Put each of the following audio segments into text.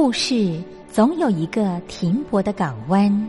故事总有一个停泊的港湾。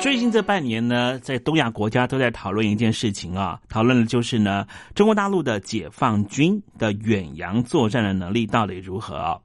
最近这半年呢，在东亚国家都在讨论一件事情啊，讨论的就是呢，中国大陆的解放军的远洋作战的能力到底如何？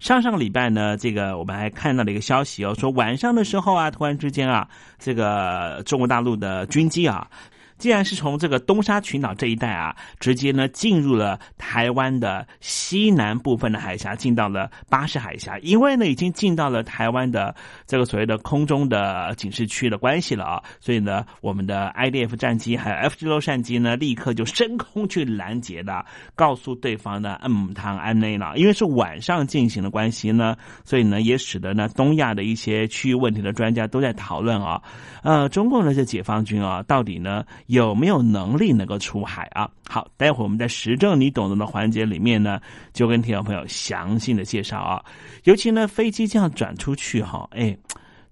上上个礼拜呢，这个我们还看到了一个消息哦，说晚上的时候啊，突然之间啊，这个中国大陆的军机啊。既然是从这个东沙群岛这一带啊，直接呢进入了台湾的西南部分的海峡，进到了巴士海峡，因为呢已经进到了台湾的这个所谓的空中的警示区的关系了啊，所以呢我们的 IDF 战机还有 F 十六战机呢，立刻就升空去拦截的，告诉对方呢，嗯，汤安内了，因为是晚上进行的关系呢，所以呢也使得呢东亚的一些区域问题的专家都在讨论啊，呃，中共的这解放军啊，到底呢？有没有能力能够出海啊？好，待会儿我们在时政你懂得的环节里面呢，就跟听众朋友详细的介绍啊。尤其呢，飞机这样转出去哈，哎，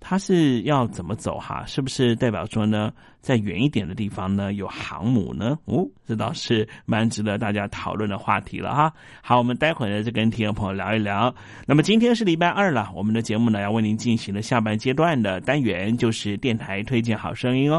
它是要怎么走哈？是不是代表说呢，在远一点的地方呢有航母呢？哦，这倒是蛮值得大家讨论的话题了哈。好，我们待会儿呢就跟听众朋友聊一聊。那么今天是礼拜二了，我们的节目呢要为您进行的下半阶段的单元就是电台推荐好声音哦。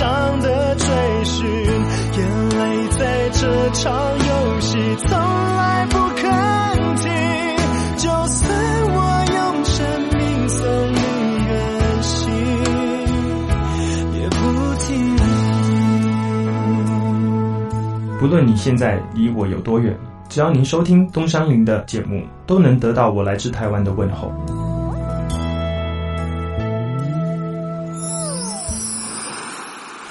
重伤的追寻。眼泪在这场游戏从来不肯停，就算我用生命送你远行，也不停。不论你现在。离我有多远？只要您收听东山林的节目，都能得到我来自台湾的问候。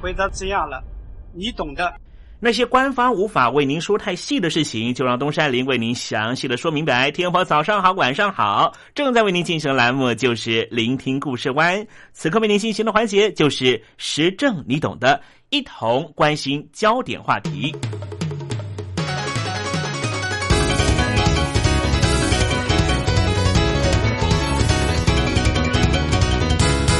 回答这样了，你懂的。那些官方无法为您说太细的事情，就让东山林为您详细的说明白。天婆早上好，晚上好，正在为您进行的栏目就是聆听故事湾。此刻为您进行的环节就是时政，你懂的，一同关心焦点话题。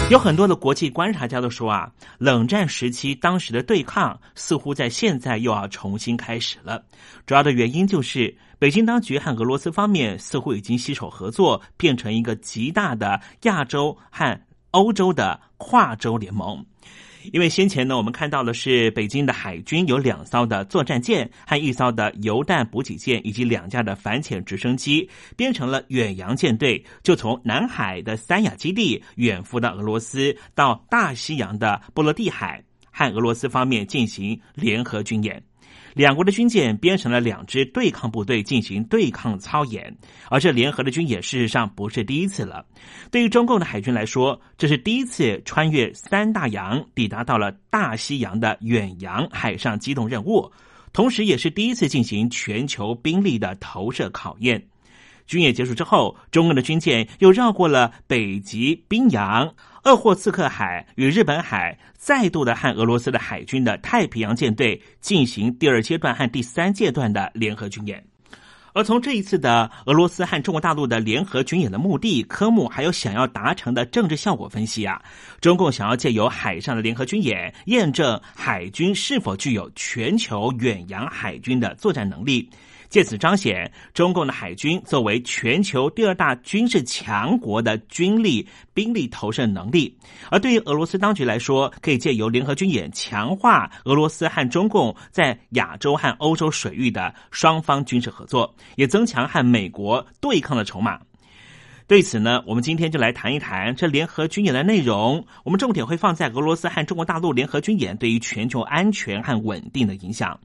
有很多的国际观察家都说啊，冷战时期当时的对抗似乎在现在又要重新开始了。主要的原因就是北京当局和俄罗斯方面似乎已经携手合作，变成一个极大的亚洲和欧洲的跨洲联盟。因为先前呢，我们看到的是北京的海军有两艘的作战舰和一艘的油弹补给舰，以及两架的反潜直升机，编成了远洋舰队，就从南海的三亚基地远赴到俄罗斯，到大西洋的波罗的海，和俄罗斯方面进行联合军演。两国的军舰编成了两支对抗部队进行对抗操演，而这联合的军演事实上不是第一次了。对于中共的海军来说，这是第一次穿越三大洋，抵达到了大西洋的远洋海上机动任务，同时也是第一次进行全球兵力的投射考验。军演结束之后，中共的军舰又绕过了北极冰洋、鄂霍次克海与日本海，再度的和俄罗斯的海军的太平洋舰队进行第二阶段和第三阶段的联合军演。而从这一次的俄罗斯和中国大陆的联合军演的目的、科目，还有想要达成的政治效果分析啊，中共想要借由海上的联合军演，验证海军是否具有全球远洋海军的作战能力。借此彰显中共的海军作为全球第二大军事强国的军力兵力投射能力，而对于俄罗斯当局来说，可以借由联合军演强化俄罗斯和中共在亚洲和欧洲水域的双方军事合作，也增强和美国对抗的筹码。对此呢，我们今天就来谈一谈这联合军演的内容。我们重点会放在俄罗斯和中国大陆联合军演对于全球安全和稳定的影响。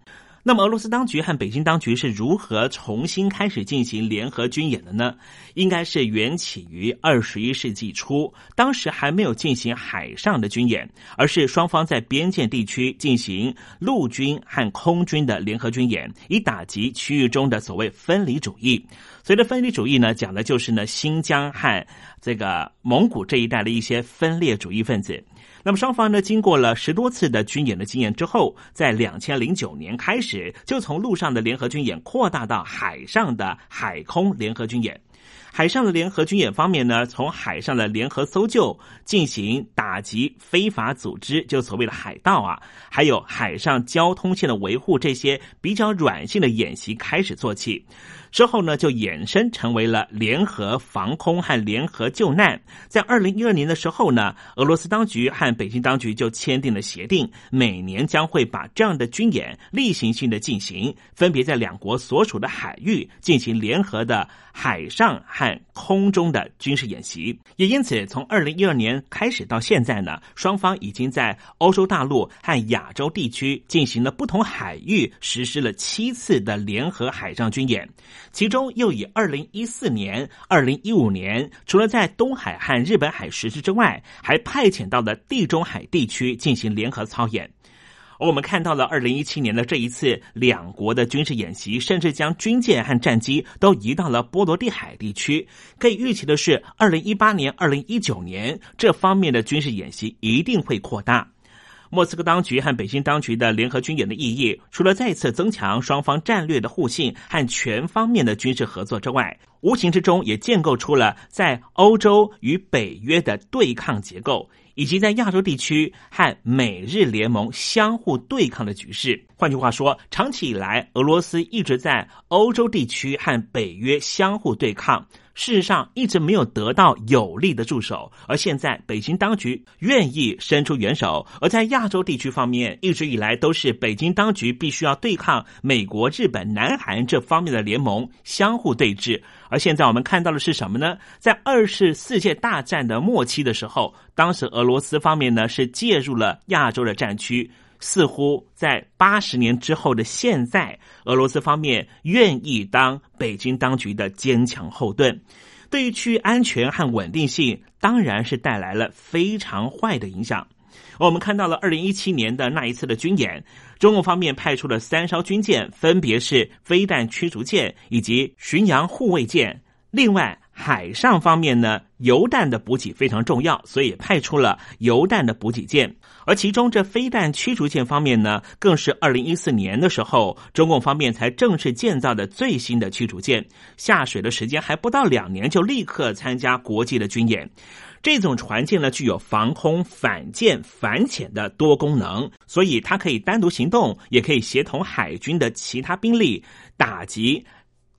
那么，俄罗斯当局和北京当局是如何重新开始进行联合军演的呢？应该是缘起于二十一世纪初，当时还没有进行海上的军演，而是双方在边界地区进行陆军和空军的联合军演，以打击区域中的所谓分离主义。所谓的分离主义呢，讲的就是呢新疆和这个蒙古这一带的一些分裂主义分子。那么双方呢，经过了十多次的军演的经验之后，在两千零九年开始，就从陆上的联合军演扩大到海上的海空联合军演。海上的联合军演方面呢，从海上的联合搜救、进行打击非法组织，就所谓的海盗啊，还有海上交通线的维护这些比较软性的演习开始做起。之后呢，就衍生成为了联合防空和联合救难。在二零一二年的时候呢，俄罗斯当局和北京当局就签订了协定，每年将会把这样的军演例行性的进行，分别在两国所属的海域进行联合的海上和空中的军事演习。也因此，从二零一二年开始到现在呢，双方已经在欧洲大陆和亚洲地区进行了不同海域实施了七次的联合海上军演，其中又以二零一四年、二零一五年，除了在东海和日本海实施之外，还派遣到了地中海地区进行联合操演。我们看到了二零一七年的这一次两国的军事演习，甚至将军舰和战机都移到了波罗的海地区。可以预期的是，二零一八年、二零一九年这方面的军事演习一定会扩大。莫斯科当局和北京当局的联合军演的意义，除了再次增强双方战略的互信和全方面的军事合作之外，无形之中也建构出了在欧洲与北约的对抗结构。以及在亚洲地区和美日联盟相互对抗的局势。换句话说，长期以来，俄罗斯一直在欧洲地区和北约相互对抗。事实上，一直没有得到有力的助手。而现在，北京当局愿意伸出援手。而在亚洲地区方面，一直以来都是北京当局必须要对抗美国、日本、南韩这方面的联盟相互对峙。而现在我们看到的是什么呢？在二次世界大战的末期的时候，当时俄罗斯方面呢是介入了亚洲的战区。似乎在八十年之后的现在，俄罗斯方面愿意当北京当局的坚强后盾，对于区域安全和稳定性，当然是带来了非常坏的影响。我们看到了二零一七年的那一次的军演，中共方面派出了三艘军舰，分别是飞弹驱逐舰以及巡洋护卫舰，另外。海上方面呢，油弹的补给非常重要，所以派出了油弹的补给舰。而其中这飞弹驱逐舰方面呢，更是二零一四年的时候，中共方面才正式建造的最新的驱逐舰。下水的时间还不到两年，就立刻参加国际的军演。这种船舰呢，具有防空、反舰、反潜的多功能，所以它可以单独行动，也可以协同海军的其他兵力打击。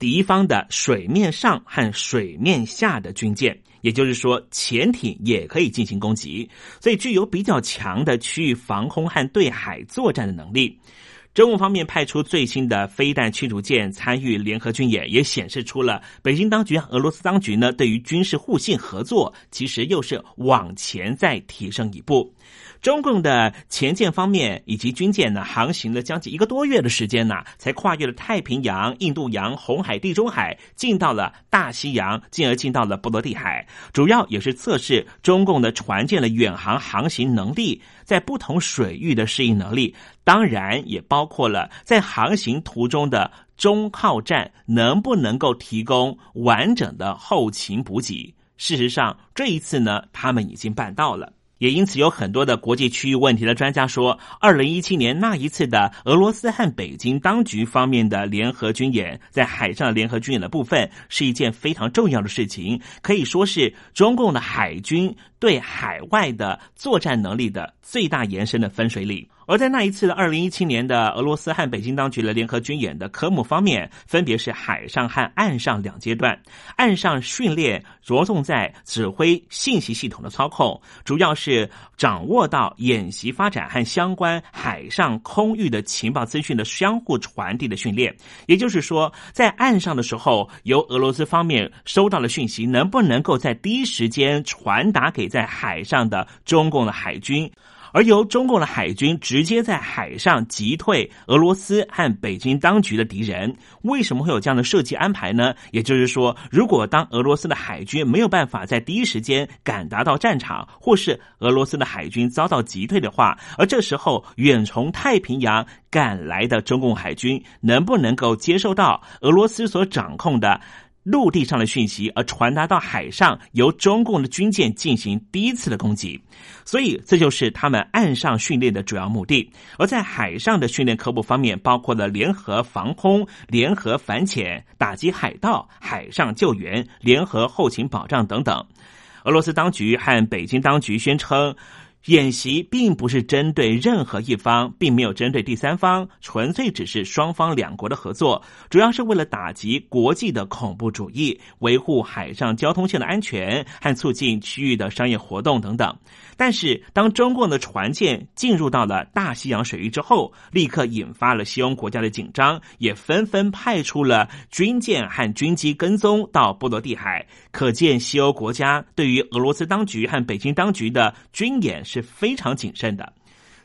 敌方的水面上和水面下的军舰，也就是说潜艇也可以进行攻击，所以具有比较强的区域防空和对海作战的能力。中共方面派出最新的飞弹驱逐舰参与联合军演，也显示出了北京当局和俄罗斯当局呢对于军事互信合作，其实又是往前再提升一步。中共的前舰方面以及军舰呢，航行了将近一个多月的时间呢，才跨越了太平洋、印度洋、红海、地中海，进到了大西洋，进而进到了波罗的海。主要也是测试中共的船舰的远航航行能力，在不同水域的适应能力，当然也包括了在航行途中的中靠站能不能够提供完整的后勤补给。事实上，这一次呢，他们已经办到了。也因此，有很多的国际区域问题的专家说，二零一七年那一次的俄罗斯和北京当局方面的联合军演，在海上联合军演的部分，是一件非常重要的事情，可以说是中共的海军对海外的作战能力的最大延伸的分水岭。而在那一次的二零一七年的俄罗斯和北京当局的联合军演的科目方面，分别是海上和岸上两阶段。岸上训练着重在指挥信息系统的操控，主要是掌握到演习发展和相关海上空域的情报资讯的相互传递的训练。也就是说，在岸上的时候，由俄罗斯方面收到了讯息，能不能够在第一时间传达给在海上的中共的海军？而由中共的海军直接在海上击退俄罗斯和北京当局的敌人，为什么会有这样的设计安排呢？也就是说，如果当俄罗斯的海军没有办法在第一时间赶达到战场，或是俄罗斯的海军遭到击退的话，而这时候远从太平洋赶来的中共海军能不能够接受到俄罗斯所掌控的？陆地上的讯息，而传达到海上，由中共的军舰进行第一次的攻击，所以这就是他们岸上训练的主要目的。而在海上的训练科目方面，包括了联合防空、联合反潜、打击海盗、海上救援、联合后勤保障等等。俄罗斯当局和北京当局宣称。演习并不是针对任何一方，并没有针对第三方，纯粹只是双方两国的合作，主要是为了打击国际的恐怖主义、维护海上交通线的安全和促进区域的商业活动等等。但是，当中共的船舰进入到了大西洋水域之后，立刻引发了西欧国家的紧张，也纷纷派出了军舰和军机跟踪到波罗的海。可见，西欧国家对于俄罗斯当局和北京当局的军演。是非常谨慎的。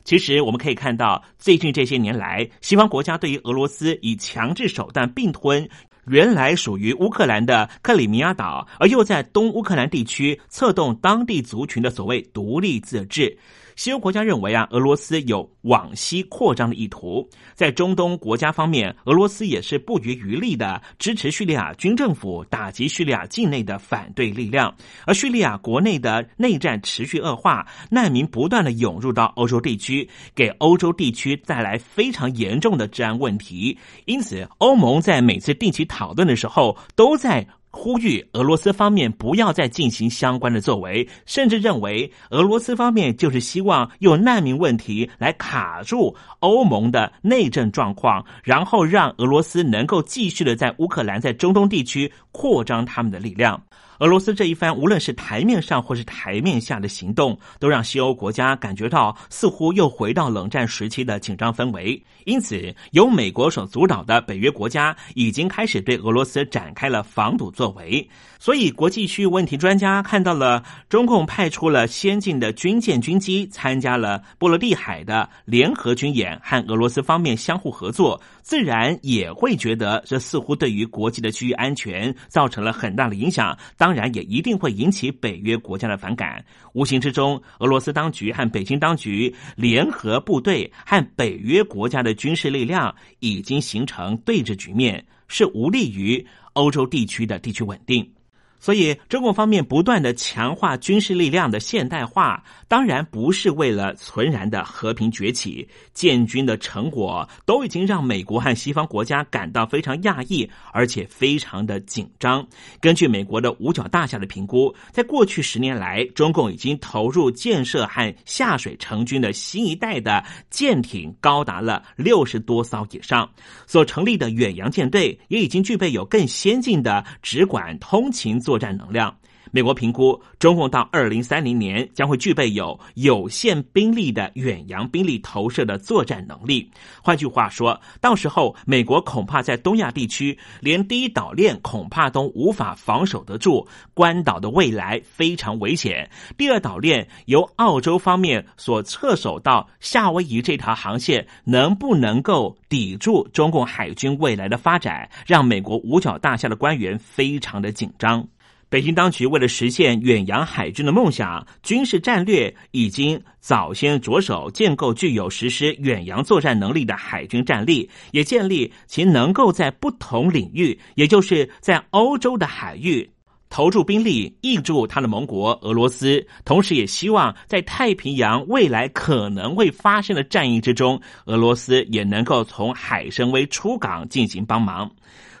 其实我们可以看到，最近这些年来，西方国家对于俄罗斯以强制手段并吞原来属于乌克兰的克里米亚岛，而又在东乌克兰地区策动当地族群的所谓独立自治。西欧国家认为啊，俄罗斯有往西扩张的意图。在中东国家方面，俄罗斯也是不遗余力的支持叙利亚军政府打击叙利亚境内的反对力量。而叙利亚国内的内战持续恶化，难民不断的涌入到欧洲地区，给欧洲地区带来非常严重的治安问题。因此，欧盟在每次定期讨论的时候，都在。呼吁俄罗斯方面不要再进行相关的作为，甚至认为俄罗斯方面就是希望用难民问题来卡住欧盟的内政状况，然后让俄罗斯能够继续的在乌克兰、在中东地区扩张他们的力量。俄罗斯这一番，无论是台面上或是台面下的行动，都让西欧国家感觉到似乎又回到冷战时期的紧张氛围。因此，由美国所主导的北约国家已经开始对俄罗斯展开了防堵作为。所以，国际区域问题专家看到了中共派出了先进的军舰、军机参加了波罗的海的联合军演，和俄罗斯方面相互合作，自然也会觉得这似乎对于国际的区域安全造成了很大的影响。当然，也一定会引起北约国家的反感。无形之中，俄罗斯当局和北京当局联合部队和北约国家的军事力量已经形成对峙局面，是无利于欧洲地区的地区稳定。所以，中共方面不断的强化军事力量的现代化，当然不是为了存然的和平崛起。建军的成果都已经让美国和西方国家感到非常讶异，而且非常的紧张。根据美国的五角大厦的评估，在过去十年来，中共已经投入建设和下水成军的新一代的舰艇高达了六十多艘以上，所成立的远洋舰队也已经具备有更先进的直管通勤。作战能量，美国评估中共到二零三零年将会具备有有限兵力的远洋兵力投射的作战能力。换句话说，到时候美国恐怕在东亚地区连第一岛链恐怕都无法防守得住，关岛的未来非常危险。第二岛链由澳洲方面所侧守到夏威夷这条航线，能不能够抵住中共海军未来的发展，让美国五角大厦的官员非常的紧张。北京当局为了实现远洋海军的梦想，军事战略已经早先着手建构具有实施远洋作战能力的海军战力，也建立其能够在不同领域，也就是在欧洲的海域投注兵力，挹注他的盟国俄罗斯。同时，也希望在太平洋未来可能会发生的战役之中，俄罗斯也能够从海参崴出港进行帮忙。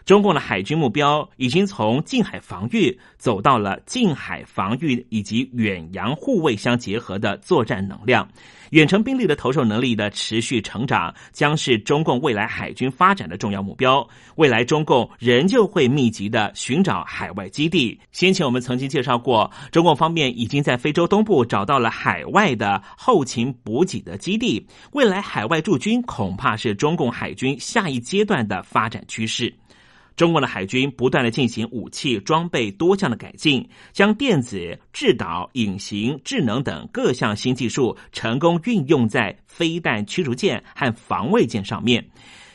中共的海军目标已经从近海防御走到了近海防御以及远洋护卫相结合的作战能量。远程兵力的投射能力的持续成长，将是中共未来海军发展的重要目标。未来中共仍旧会密集的寻找海外基地。先前我们曾经介绍过，中共方面已经在非洲东部找到了海外的后勤补给的基地。未来海外驻军恐怕是中共海军下一阶段的发展趋势。中国的海军不断的进行武器装备多项的改进，将电子、制导、隐形、智能等各项新技术成功运用在飞弹驱逐舰和防卫舰上面。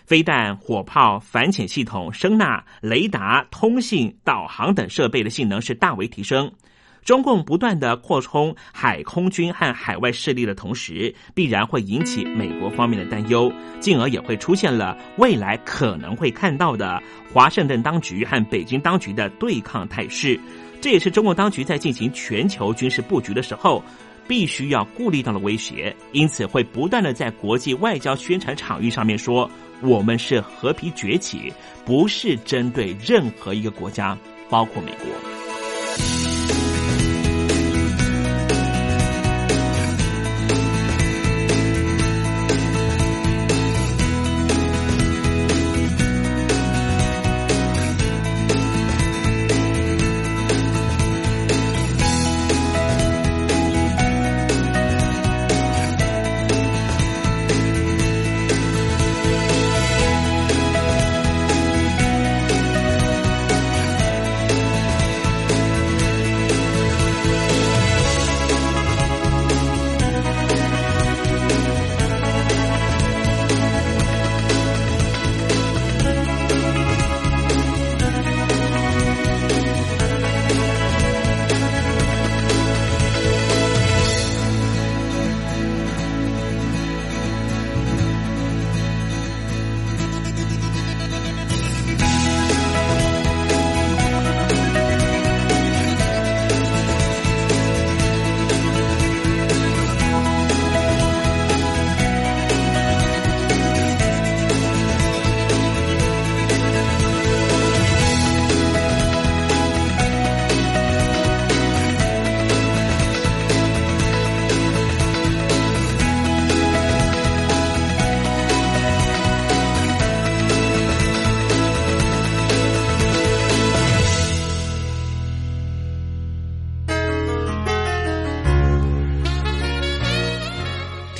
飞弹、火炮、反潜系统、声纳、雷达、通信、导航等设备的性能是大为提升。中共不断的扩充海空军和海外势力的同时，必然会引起美国方面的担忧，进而也会出现了未来可能会看到的华盛顿当局和北京当局的对抗态势。这也是中共当局在进行全球军事布局的时候，必须要顾虑到的威胁。因此，会不断的在国际外交宣传场域上面说，我们是和平崛起，不是针对任何一个国家，包括美国。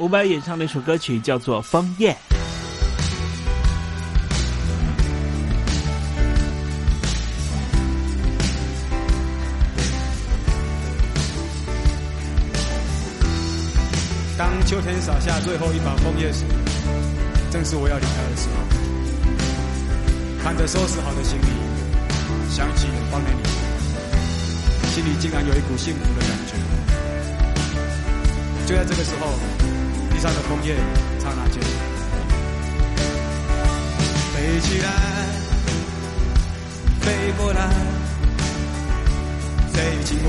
伍佰演唱的一首歌曲叫做《枫叶》。当秋天洒下最后一把枫叶时，正是我要离开的时候。看着收拾好的行李，想起远方的你，心里竟然有一股幸福的感觉。就在这个时候。上的枫叶刹那间飞起来，飞过来，飞进我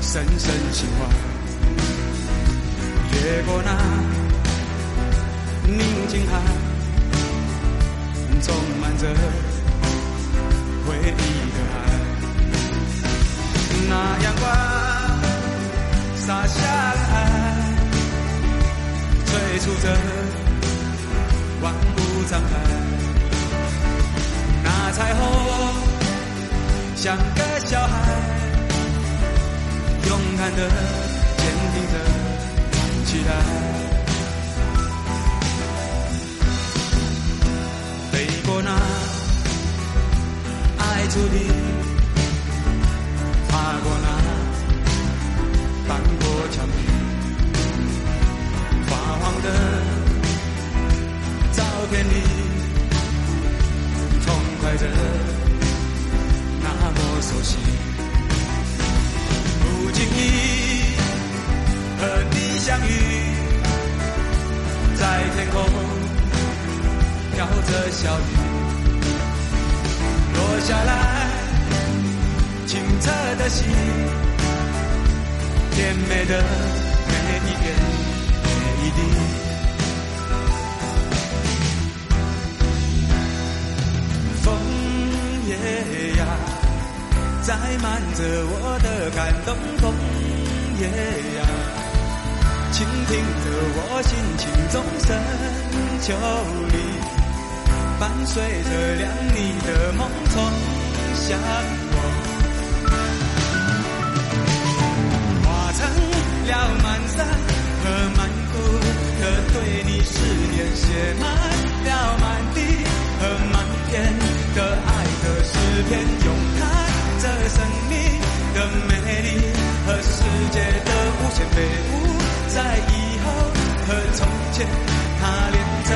深深心怀。越过那宁静海，充满着回忆的海。那阳光洒下来。催促着，万物张开，那彩虹像个小孩，勇敢的、坚定的期待，飞过那爱注定，跨过那翻过墙壁。发黄的照片里，痛快着，那么熟悉。不经意和你相遇，在天空飘着小雨，落下来清澈的心，甜美的载满着我的感动。枫叶呀，倾听着我心情中深秋里，伴随着亮丽的梦从向我，化成了满山和满。可对你思念写满了满地和满天的爱的诗篇，生命的美丽和世界的无限飞舞，在以后和从前，它连着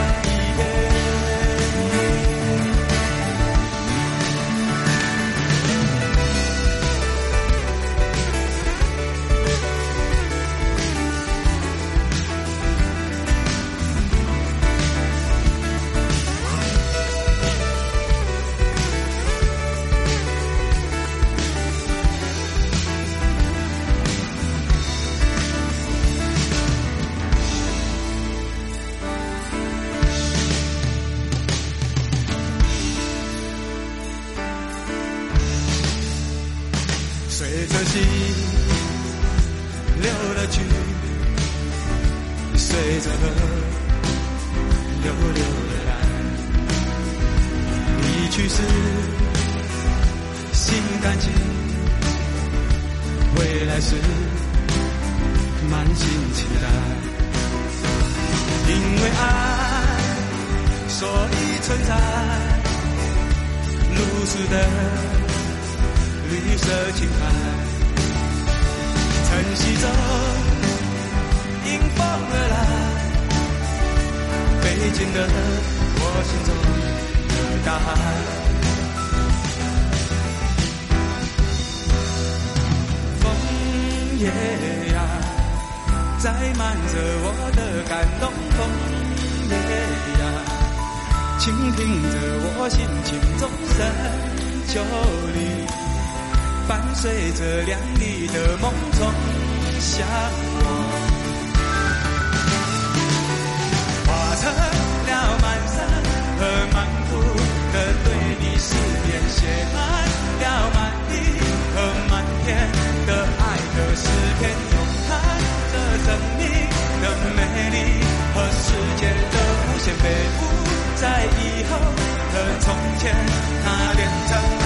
因为爱，所以存在。露水的绿色情怀，晨曦中迎风而来，飞进的我心中的大海。枫叶呀，载满着我的感动。泪呀，倾听着我心情中深秋里，伴随着亮丽的梦中想我，化成了满山和满谷的对你思念，写满了满地和满天的爱的诗篇，咏叹着生命。的美丽和世界的无限飞舞在以后的从前那点真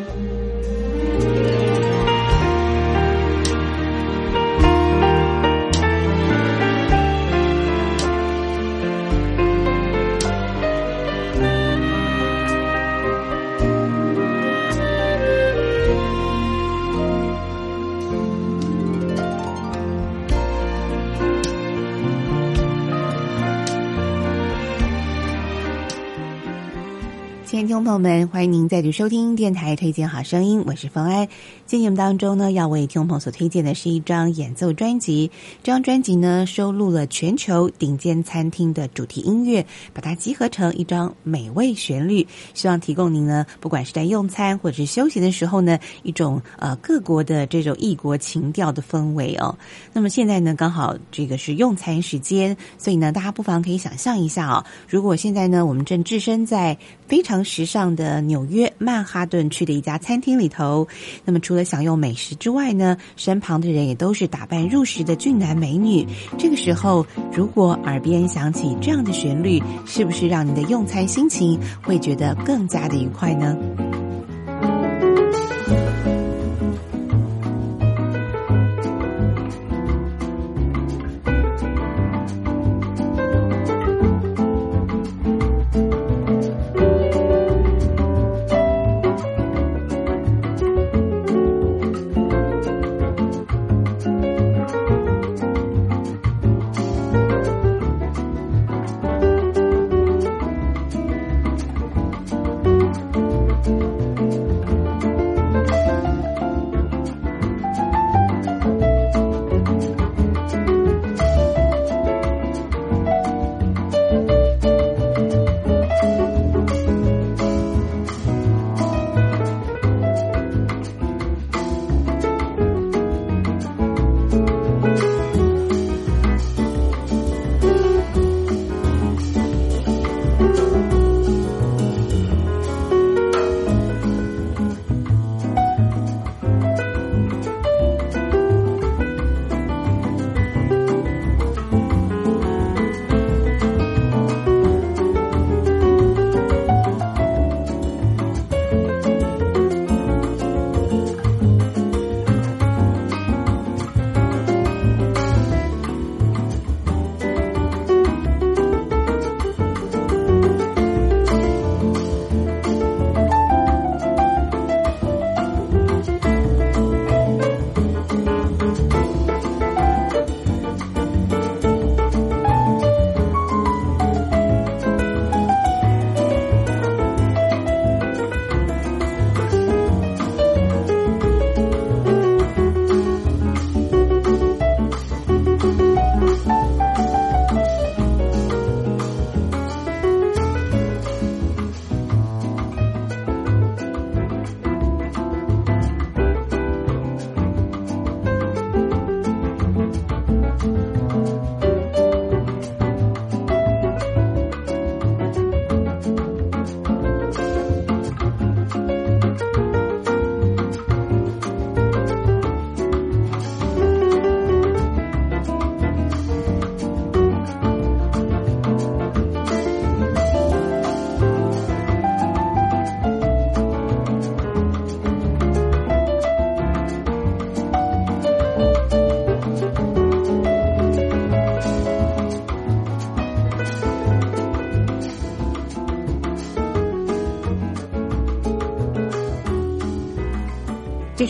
朋友们，欢迎您再度收听电台推荐好声音，我是冯安。今天节目当中呢，要为听众朋友所推荐的是一张演奏专辑。这张专辑呢，收录了全球顶尖餐厅的主题音乐，把它集合成一张美味旋律，希望提供您呢，不管是在用餐或者是休息的时候呢，一种呃各国的这种异国情调的氛围哦。那么现在呢，刚好这个是用餐时间，所以呢，大家不妨可以想象一下哦，如果现在呢，我们正置身在非常时上的纽约曼哈顿区的一家餐厅里头，那么除了享用美食之外呢，身旁的人也都是打扮入时的俊男美女。这个时候，如果耳边响起这样的旋律，是不是让你的用餐心情会觉得更加的愉快呢？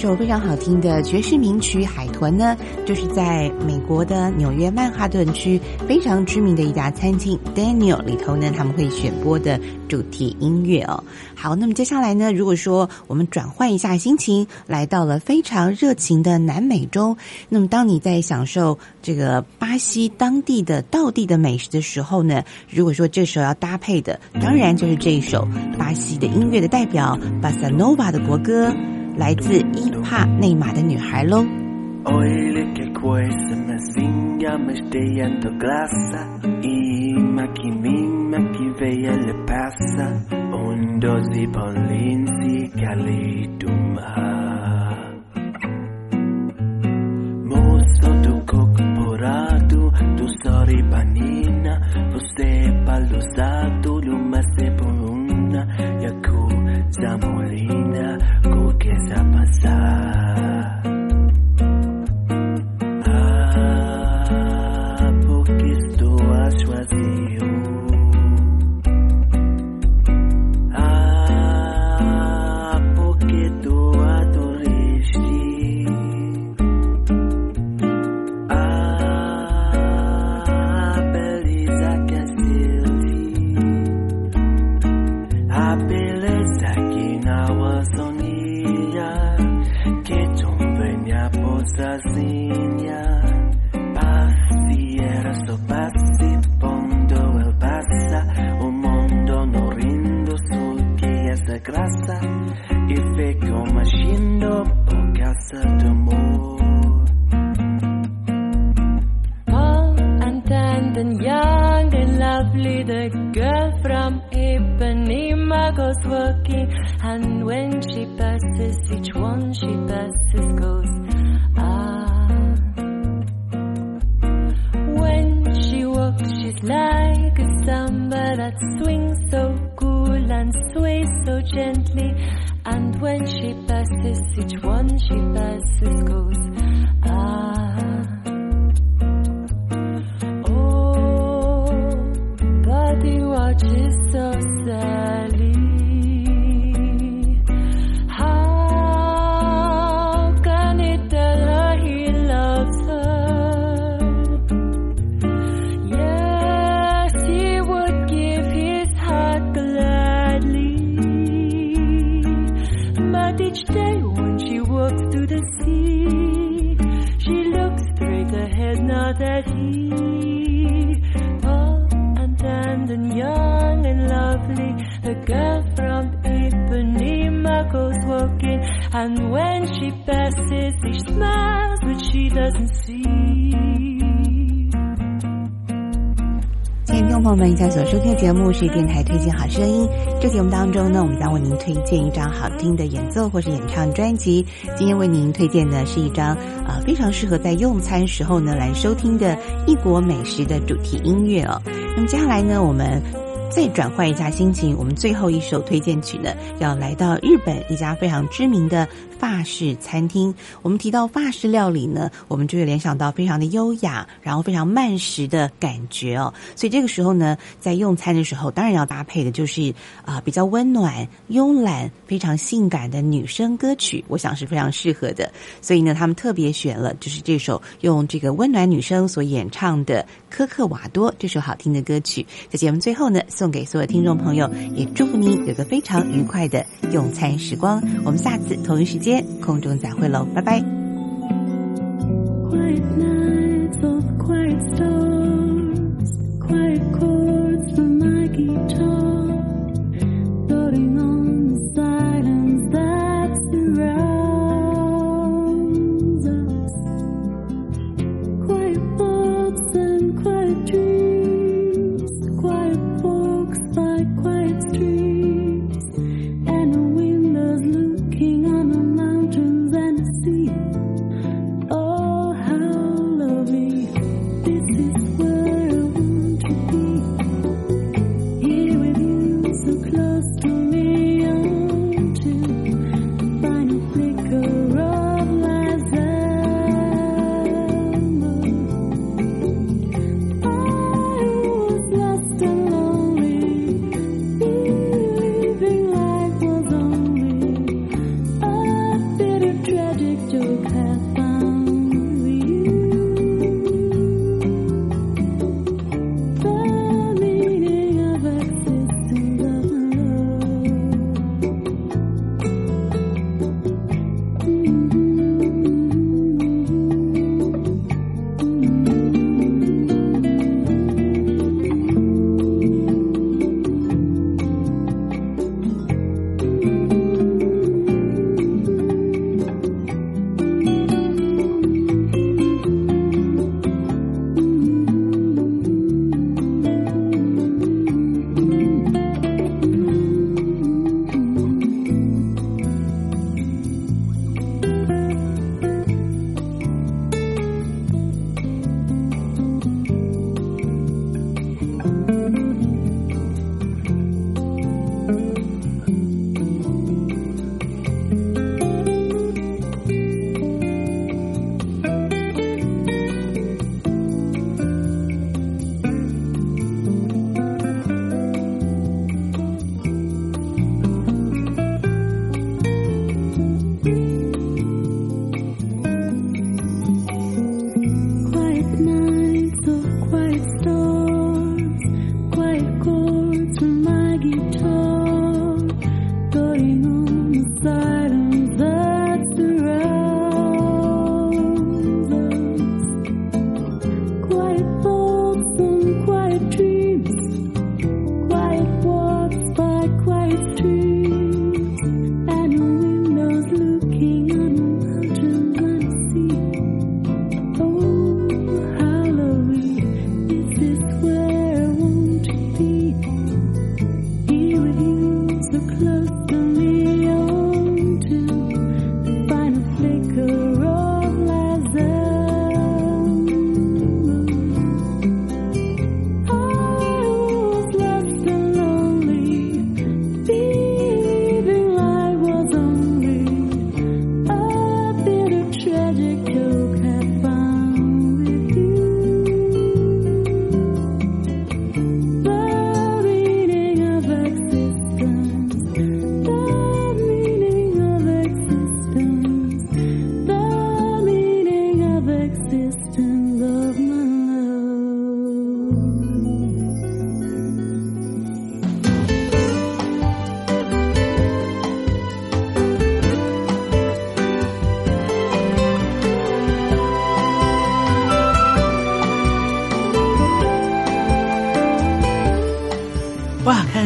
首非常好听的爵士名曲《海豚》呢，就是在美国的纽约曼哈顿区非常知名的一家餐厅 Daniel 里头呢，他们会选播的主题音乐哦。好，那么接下来呢，如果说我们转换一下心情，来到了非常热情的南美洲，那么当你在享受这个巴西当地的道地的美食的时候呢，如果说这时候要搭配的，当然就是这一首巴西的音乐的代表巴萨诺瓦的国歌。来自伊帕内马的女孩喽。Oile que cuesta me singa me steyendo and when she passes, he smiles, but she doesn't see. 听众朋友们，现在所收听的节目是电台推荐好声音。这节目当中呢，我们将为您推荐一张好听的演奏或是演唱专辑。今天为您推荐的是一张呃非常适合在用餐时候呢来收听的异国美食的主题音乐哦。那么接下来呢，我们。再转换一下心情，我们最后一首推荐曲呢，要来到日本一家非常知名的法式餐厅。我们提到法式料理呢，我们就会联想到非常的优雅，然后非常慢食的感觉哦。所以这个时候呢，在用餐的时候，当然要搭配的就是啊、比较温暖、慵懒、非常性感的女生歌曲，我想是非常适合的。所以呢，他们特别选了就是这首用这个温暖女生所演唱的《科克瓦多》这首好听的歌曲。在节目最后呢。送给所有听众朋友，也祝福您有个非常愉快的用餐时光。我们下次同一时间空中再会喽，拜拜！